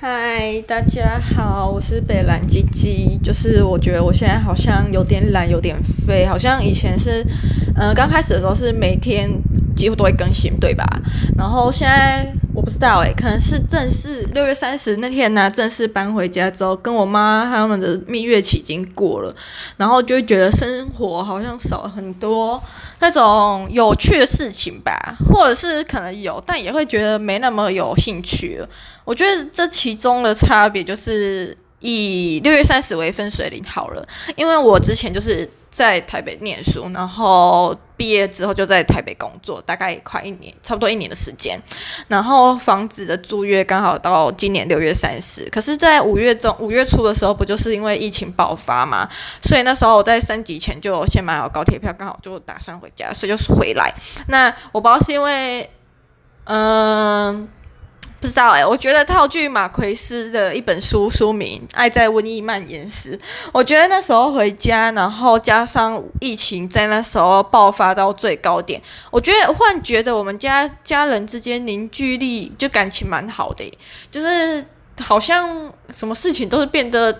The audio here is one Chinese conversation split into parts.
嗨，大家好，我是北蓝鸡鸡。就是我觉得我现在好像有点懒，有点废，好像以前是，嗯、刚开始的时候是每天几乎都会更新，对吧？然后现在我不知道诶，可能是正式六月三十那天呢、正式搬回家之后，跟我妈他们的蜜月期已经过了，然后就会觉得生活好像少了很多那种有趣的事情吧，或者是可能有，但也会觉得没那么有兴趣了。我觉得这其中的差别就是以六月三十为分水岭好了，因为我之前就是在台北念书，然后毕业之后就在台北工作，大概快一年，差不多一年的时间。然后房子的租约刚好到今年六月三十，可是，在五月中五月初的时候，不就是因为疫情爆发嘛？所以那时候我在升级前就先买好高铁票，刚好就打算回家，所以就是回来。那我不知道是因为，嗯、不知道哎、我觉得套句马奎斯的一本书书名《爱在瘟疫蔓延时》，我觉得那时候回家，然后加上疫情在那时候爆发到最高点，我觉得忽然觉得我们家家人之间凝聚力就感情蛮好的、就是好像什么事情都是变得，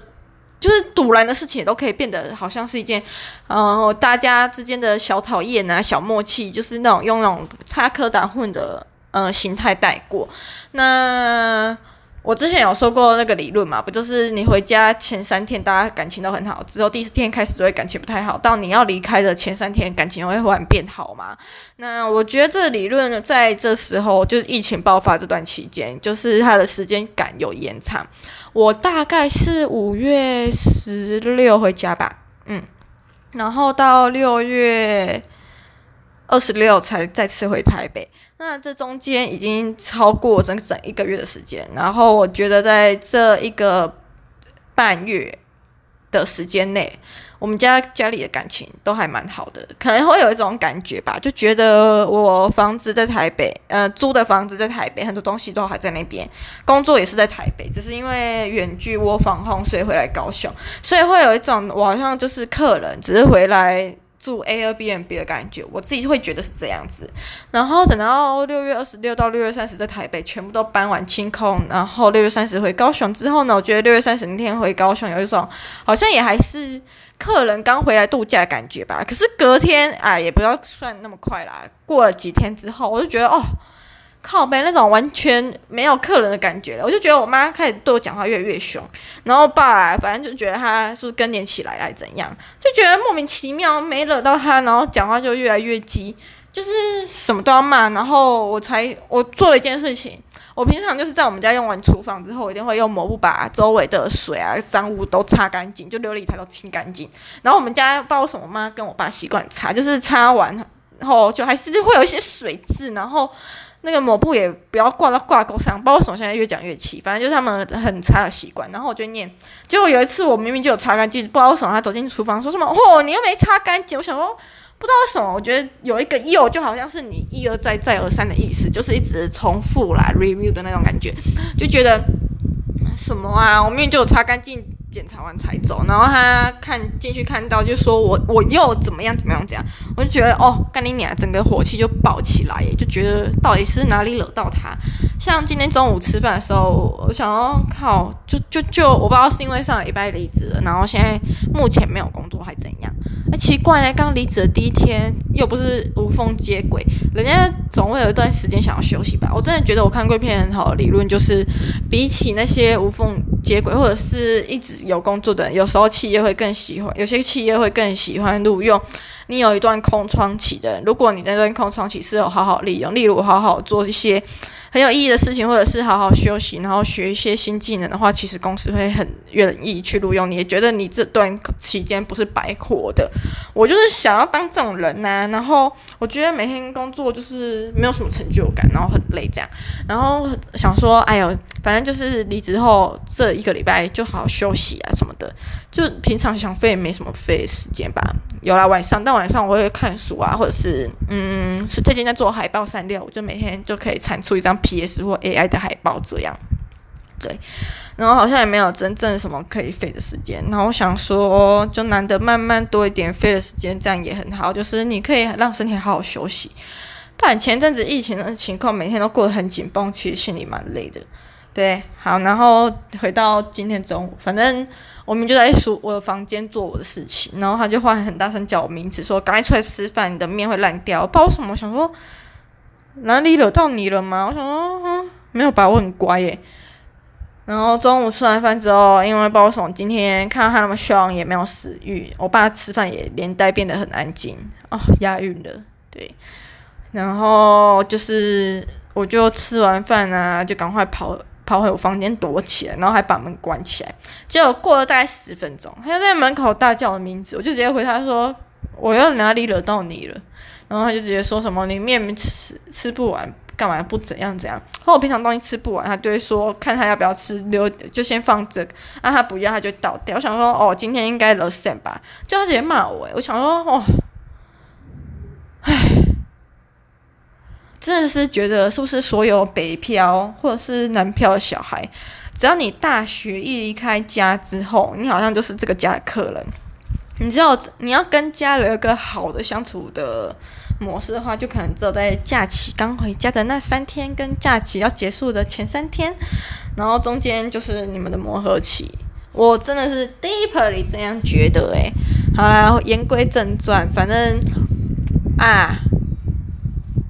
就是赌烂的事情都可以变得好像是一件，嗯、呃，大家之间的小讨厌啊、小默契，就是那种用那种插科打诨的。嗯，心态带过。那我之前有说过那个理论嘛，不就是你回家前三天大家感情都很好，之后第四天开始就会感情不太好，到你要离开的前三天感情会忽然变好嘛？那我觉得这理论在这时候就是疫情爆发这段期间，就是它的时间感有延长。我大概是五月十六回家吧，嗯，然后到六月二十六才再次回台北。那这中间已经超过整整一个月的时间，然后我觉得在这一个半月的时间内，我们家家里的感情都还蛮好的，可能会有一种感觉吧，就觉得我房子在台北，呃，租的房子在台北，很多东西都还在那边，工作也是在台北，只是因为远距我访控，所以回来高雄，所以会有一种我好像就是客人，只是回来。住 Airbnb 的感觉，我自己会觉得是这样子。然后等到六月二十六到六月三十在台北全部都搬完清空，然后六月三十回高雄之后呢，我觉得六月三十那天回高雄有一种好像也还是客人刚回来度假的感觉吧。可是隔天啊，也不要算那么快啦，过了几天之后，我就觉得哦。靠北那种完全没有客人的感觉了，我就觉得我妈开始对我讲话越来越凶，然后爸反正就觉得他是不是更年期来来怎样，就觉得莫名其妙没惹到他，然后讲话就越来越激，就是什么都要骂。然后我才我做了一件事情，我平常就是在我们家用完厨房之后，我一定会用抹布把周围的水啊脏污都擦干净，就琉璃台都清干净。然后我们家不知道什么我妈跟我爸习惯擦，就是擦完然后就还是会有一些水渍，然后。那个抹布也不要挂到挂钩上，包括什么现在越讲越气，反正就是他们很差的习惯。然后我就念，结果有一次我明明就有擦干净，不知道为什么他走进厨房说什么，哦，你又没擦干净。我想说，不知道为什么，我觉得有一个又就好像是你一而再再而三的意思，就是一直重复啦 review 的那种感觉，就觉得什么啊，我明明就有擦干净。检查完才走，然后他看进去看到就说我我又怎么样怎么样这样，我就觉得哦，干你娘，整个火气就爆起来，就觉得到底是哪里惹到他？像今天中午吃饭的时候，我想说靠，就就就我不知道是因为上礼拜离职了，然后现在目前没有工作还怎样？哎，奇怪呢，刚离职的第一天又不是无缝接轨，人家总会有一段时间想要休息吧？我真的觉得我看过一篇很好的理论，就是比起那些无缝接轨或者是一直。有工作的人，有时候企业会更喜欢，有些企业会更喜欢录用你有一段空窗期的人。如果你那段空窗期是有好好利用，例如好好做一些。很有意义的事情，或者是好好休息，然后学一些新技能的话，其实公司会很愿意去录用你，也觉得你这段期间不是白活的。我就是想要当这种人呐、然后我觉得每天工作就是没有什么成就感，然后很累这样，然后想说，哎呦，反正就是离职后这一个礼拜就好好休息啊什么的，就平常想废也没什么废时间吧。有啦，晚上，但晚上我会看书啊，或者是嗯，是最近在做海报三六，我就每天就可以产出一张。P.S. 或 A.I. 的海报这样，对，然后好像也没有真正什么可以废的时间。然后我想说，就难得慢慢多一点废的时间，这样也很好。就是你可以让身体好好休息。不然前阵子疫情的情况，每天都过得很紧绷，其实心里蛮累的。对，好，然后回到今天中午，反正我们就在书我的房间做我的事情，然后他就忽然很大声叫我名字，说赶紧出来吃饭，你的面会烂掉。不知道什么，想说哪里惹到你了吗？我想说，嗯，没有吧，我很乖耶。然后中午吃完饭之后，因为不知道为什么今天看到他那么凶，也没有食欲。我爸吃饭也连带变得很安静哦，押韵了，对。然后就是我就吃完饭啊，就赶快跑跑回我房间躲起来，然后还把门关起来。结果过了大概十分钟，他就在门口大叫我的名字，我就直接回他说：“我又哪里惹到你了？”然后他就直接说什么：“你面吃吃不完。”干嘛不怎样怎样？或我平常东西吃不完，他就会说看他要不要吃，留就先放着。啊，他不要，他就倒掉。我想说，哦，今天应该了线吧？就他直接骂我，我想说，哦，唉，真的是觉得是不是所有北漂或者是南漂的小孩，只要你大学一离开家之后，你好像就是这个家的客人。你知道，你要跟家人有一个好的相处的模式的话，就可能只有在假期刚回家的那三天，跟假期要结束的前三天，然后中间就是你们的磨合期。我真的是 deeply 这样觉得诶、好啦，言归正传，反正啊，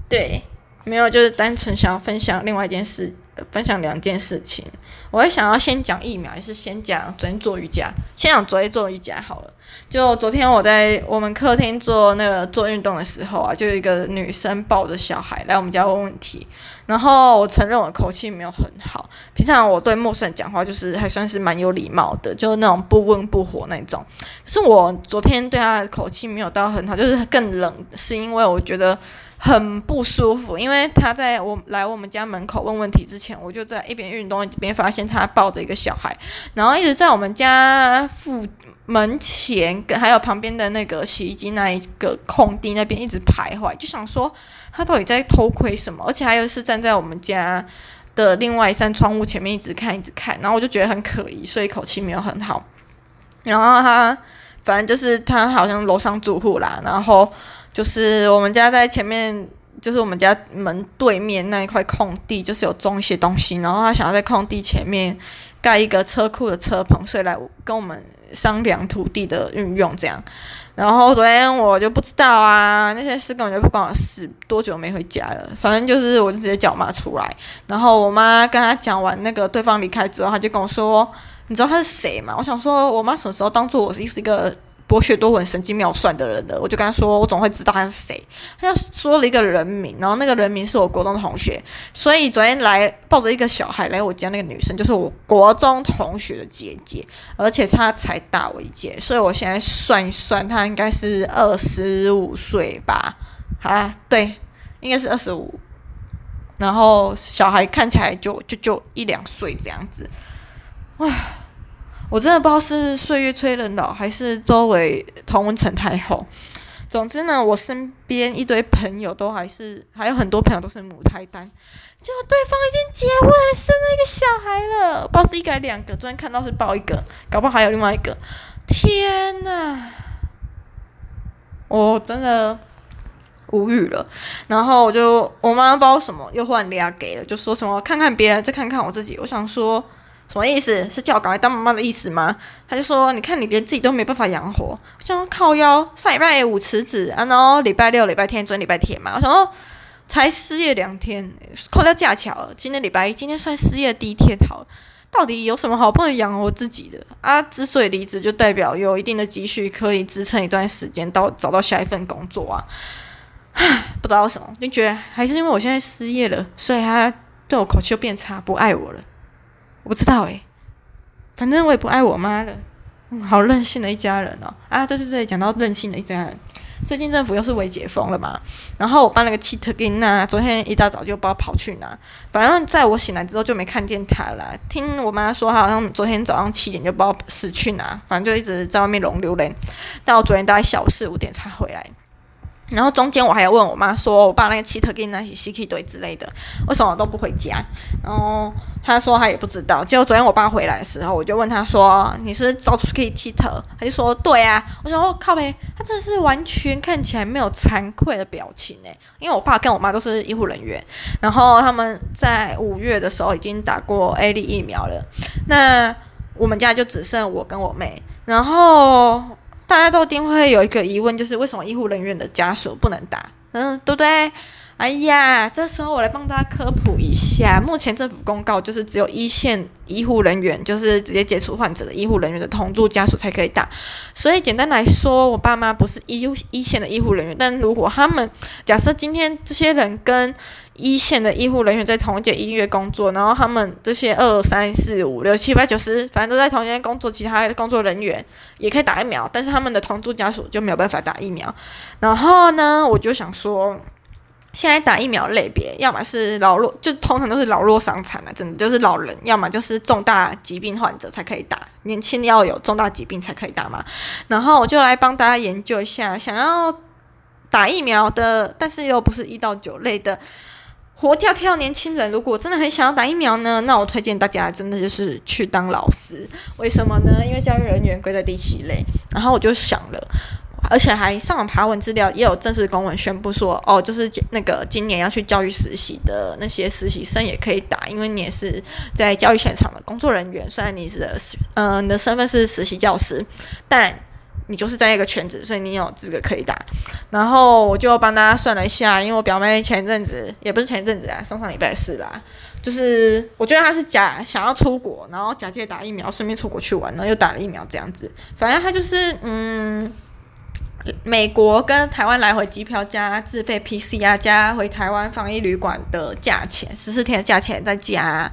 对，没有，就是单纯想要分享另外一件事，分享两件事情。我会想要先讲疫苗，还是先讲昨天做瑜伽？先讲昨天做瑜伽好了。就昨天我在我们客厅做那个做运动的时候啊，就有一个女生抱着小孩来我们家问问题。然后我承认我的口气没有很好，平常我对陌生人讲话就是还算是蛮有礼貌的，就是那种不温不火那种。是我昨天对她的口气没有到很好，就是更冷，是因为我觉得。很不舒服，因为他在我来我们家门口问问题之前，我就在一边运动一边发现他抱着一个小孩，然后一直在我们家附门前跟还有旁边的那个洗衣机那一个空地那边一直徘徊，就想说他到底在偷窥什么，而且还有是站在我们家的另外一扇窗户前面一直看一直看，然后我就觉得很可疑，所以口气没有很好。然后他反正就是他好像楼上住户啦，然后。就是我们家在前面，就是我们家门对面那一块空地，就是有种一些东西，然后他想要在空地前面盖一个车库的车棚，所以来跟我们商量土地的运用这样。然后昨天我就不知道啊，那些事根本就不关我事。多久没回家了？反正就是我就直接叫我妈出来，然后我妈跟她讲完那个对方离开之后，她就跟我说：“你知道他是谁吗？”我想说，我妈什么时候当做我是一个。博学多闻、神机妙算的人的，我就跟他说，我总会知道他是谁。他就说了一个人名，然后那个人名是我国中的同学，所以昨天来抱着一个小孩来我家那个女生，就是我国中同学的姐姐，而且她才大我一届，所以我现在算一算，她应该是二十五岁吧？啊，对，应该是二十五。然后小孩看起来就就就一两岁这样子，哇。我真的不知道是岁月催人老，还是周围同温层太厚。总之呢，我身边一堆朋友都还是还有很多朋友都是母胎单，结果对方已经结婚，生了一个小孩了，不知道是一个两个。昨天看到是抱一个，搞不好还有另外一个。天哪，我真的无语了。然后我就我妈不知道什么又换俩给了，就说什么看看别人再看看我自己。我想说。什么意思？是叫我赶快当妈妈的意思吗？他就说：“你看，你连自己都没办法养活。”我想要靠腰，上礼拜五辞职啊，然后礼拜六、礼拜天、准礼拜天嘛。我想说才失业两天，扣掉假条。今天礼拜一，今天算失业第一天，好，到底有什么好不能养活自己的啊？之所以离职，就代表有一定的积蓄可以支撑一段时间到找到下一份工作啊。唉，不知道为什么，就觉得还是因为我现在失业了，所以他对我口气又变差，不爱我了。我不知道诶、反正我也不爱我妈了。嗯，好任性的一家人哦。啊，对对对，讲到任性的一家人，最近政府又是微解封了嘛。然后我搬了个 kit 给那，昨天一大早就不知道跑去哪。反正在我醒来之后就没看见他了。听我妈说，他好像昨天早上七点就不知道死去哪，反正就一直在外面龙溜人。到昨天大概下午四五点才回来。然后中间我还要问我妈说，我爸那个气特跟那些 CK 堆之类的，为什么都不回家？然后他说他也不知道。结果昨天我爸回来的时候，我就问他说：“你是找出去气特？”他就说：“对啊。”我想说：“靠呗，他真的是完全看起来没有惭愧的表情诶。”因为我爸跟我妈都是医护人员，然后他们在五月的时候已经打过 A 粒疫苗了。那我们家就只剩我跟我妹，然后。大家都一定会有一个疑问，就是为什么医护人员的家属不能打？嗯，对不对？哎呀，这时候我来帮大家科普一下，目前政府公告就是只有一线医护人员，就是直接接触患者的医护人员的同住家属才可以打。所以简单来说，我爸妈不是医一线的医护人员，但如果他们假设今天这些人跟一线的医护人员在同一间医院工作，然后他们这些二三四五六七八九十，反正都在同一间工作，其他的工作人员也可以打疫苗，但是他们的同住家属就没有办法打疫苗。然后呢，我就想说，现在打疫苗类别，要么是老弱，就通常都是老弱伤残啊，真的就是老人，要么就是重大疾病患者才可以打，年轻要有重大疾病才可以打嘛。然后我就来帮大家研究一下，想要打疫苗的，但是又不是一到九类的。活跳跳年轻人，如果真的很想要打疫苗呢，那我推荐大家真的就是去当老师。为什么呢？因为教育人员归在第七类。然后我就想了，而且还上网爬文资料，也有正式公文宣布说，哦，就是那个今年要去教育实习的那些实习生也可以打，因为你也是在教育现场的工作人员，虽然你是嗯、呃，你的身份是实习教师，但。你就是在一个圈子，所以你有资格可以打。然后我就帮大家算了一下，因为我表妹前一阵子也不是前一阵子啊，上上礼拜四啦，就是我觉得她是假想要出国，然后假借打疫苗，顺便出国去玩，然后又打了疫苗这样子。反正她就是嗯，美国跟台湾来回机票加自费 PCR 加回台湾防疫旅馆的价钱，十四天的价钱再加。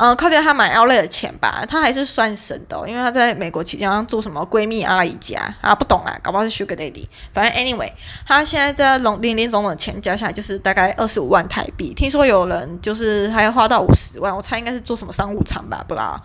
嗯，靠掉他买 Outlet 的钱吧，他还是算省的，因为他在美国期间好像做什么闺蜜阿姨家啊，不懂啊，搞不好是 Sugar Daddy。反正 Anyway，他现在在龙林林总总的钱加起来就是大概二十五万台币，听说有人就是还要花到五十万，我猜应该是做什么商务舱吧，不知道。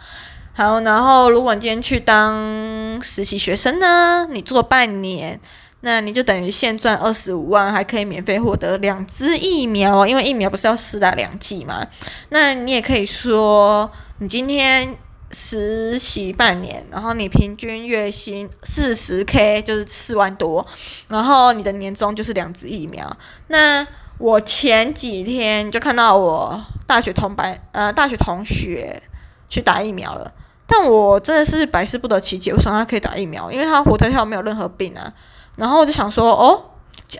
好，然后如果你今天去当实习学生呢，你做半年。那你就等于现赚二十五万，还可以免费获得两支疫苗哦，因为疫苗不是要施打两剂嘛。那你也可以说，你今天实习半年，然后你平均月薪四十 K，就是四万多，然后你的年终就是两支疫苗。那我前几天就看到我大学同班，呃，大学同学去打疫苗了，但我真的是百思不得其解，为什么他可以打疫苗？因为他活跳跳没有任何病啊。然后我就想说，哦，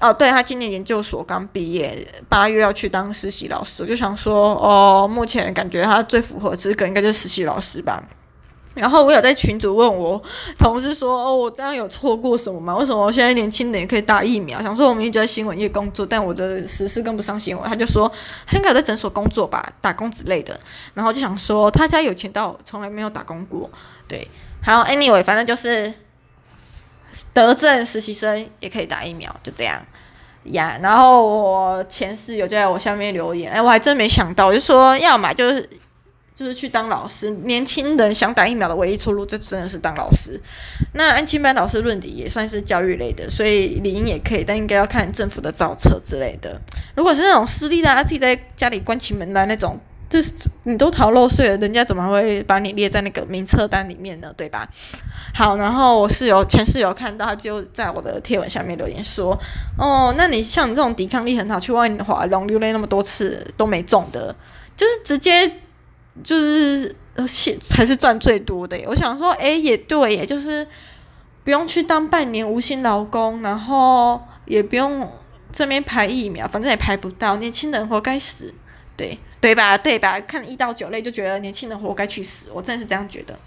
哦，对，他今年研究所刚毕业，八月要去当实习老师。我就想说，哦，目前感觉他最符合资格应该就是实习老师吧。然后我有在群组问我同事说，哦，我这样有错过什么吗？为什么我现在年轻人也可以打疫苗？想说我们一直在新闻业工作，但我的时事跟不上新闻。他就说，他应该在诊所工作吧，打工之类的。然后就想说，他家有钱到从来没有打工过。对，好，anyway，反正就是。德政实习生也可以打疫苗，就这样呀。然后我前室友就在我下面留言，哎，我还真没想到，我就说要买就是就是去当老师。年轻人想打疫苗的唯一出路，就真的是当老师。那安亲班老师论理也算是教育类的，所以理应也可以，但应该要看政府的造册之类的。如果是那种私立的，他自己在家里关起门来那种。就是你都逃漏税了，人家怎么会把你列在那个名册单里面呢？对吧？好，然后我室友前室友看到，他就在我的贴文下面留言说：“哦，那你像你这种抵抗力很好，去外面滑龙溜泪那么多次都没中的，就是直接就是呃，是才是赚最多的。”我想说，哎，也对，也就是不用去当半年无薪劳工，然后也不用这边排疫苗，反正也排不到，年轻人活该死，对。对吧？对吧？看一到九类就觉得年轻人活该去死，我真的是这样觉得。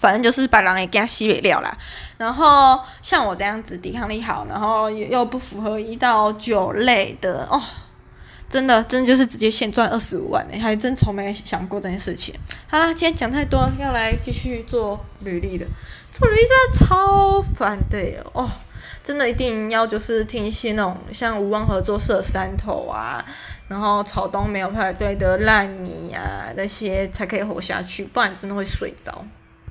反正就是把狼也给他吸尾掉啦。然后像我这样子抵抗力好，然后又不符合一到九类的哦，真的真的就是直接现赚二十五万呢，还真从没想过这件事情。好啦，今天讲太多，要来继续做履历了。做履历真的超烦的哦。真的一定要就是听一些那种像无望合作社山头啊，然后草东没有派对的烂泥啊那些才可以活下去，不然真的会睡着。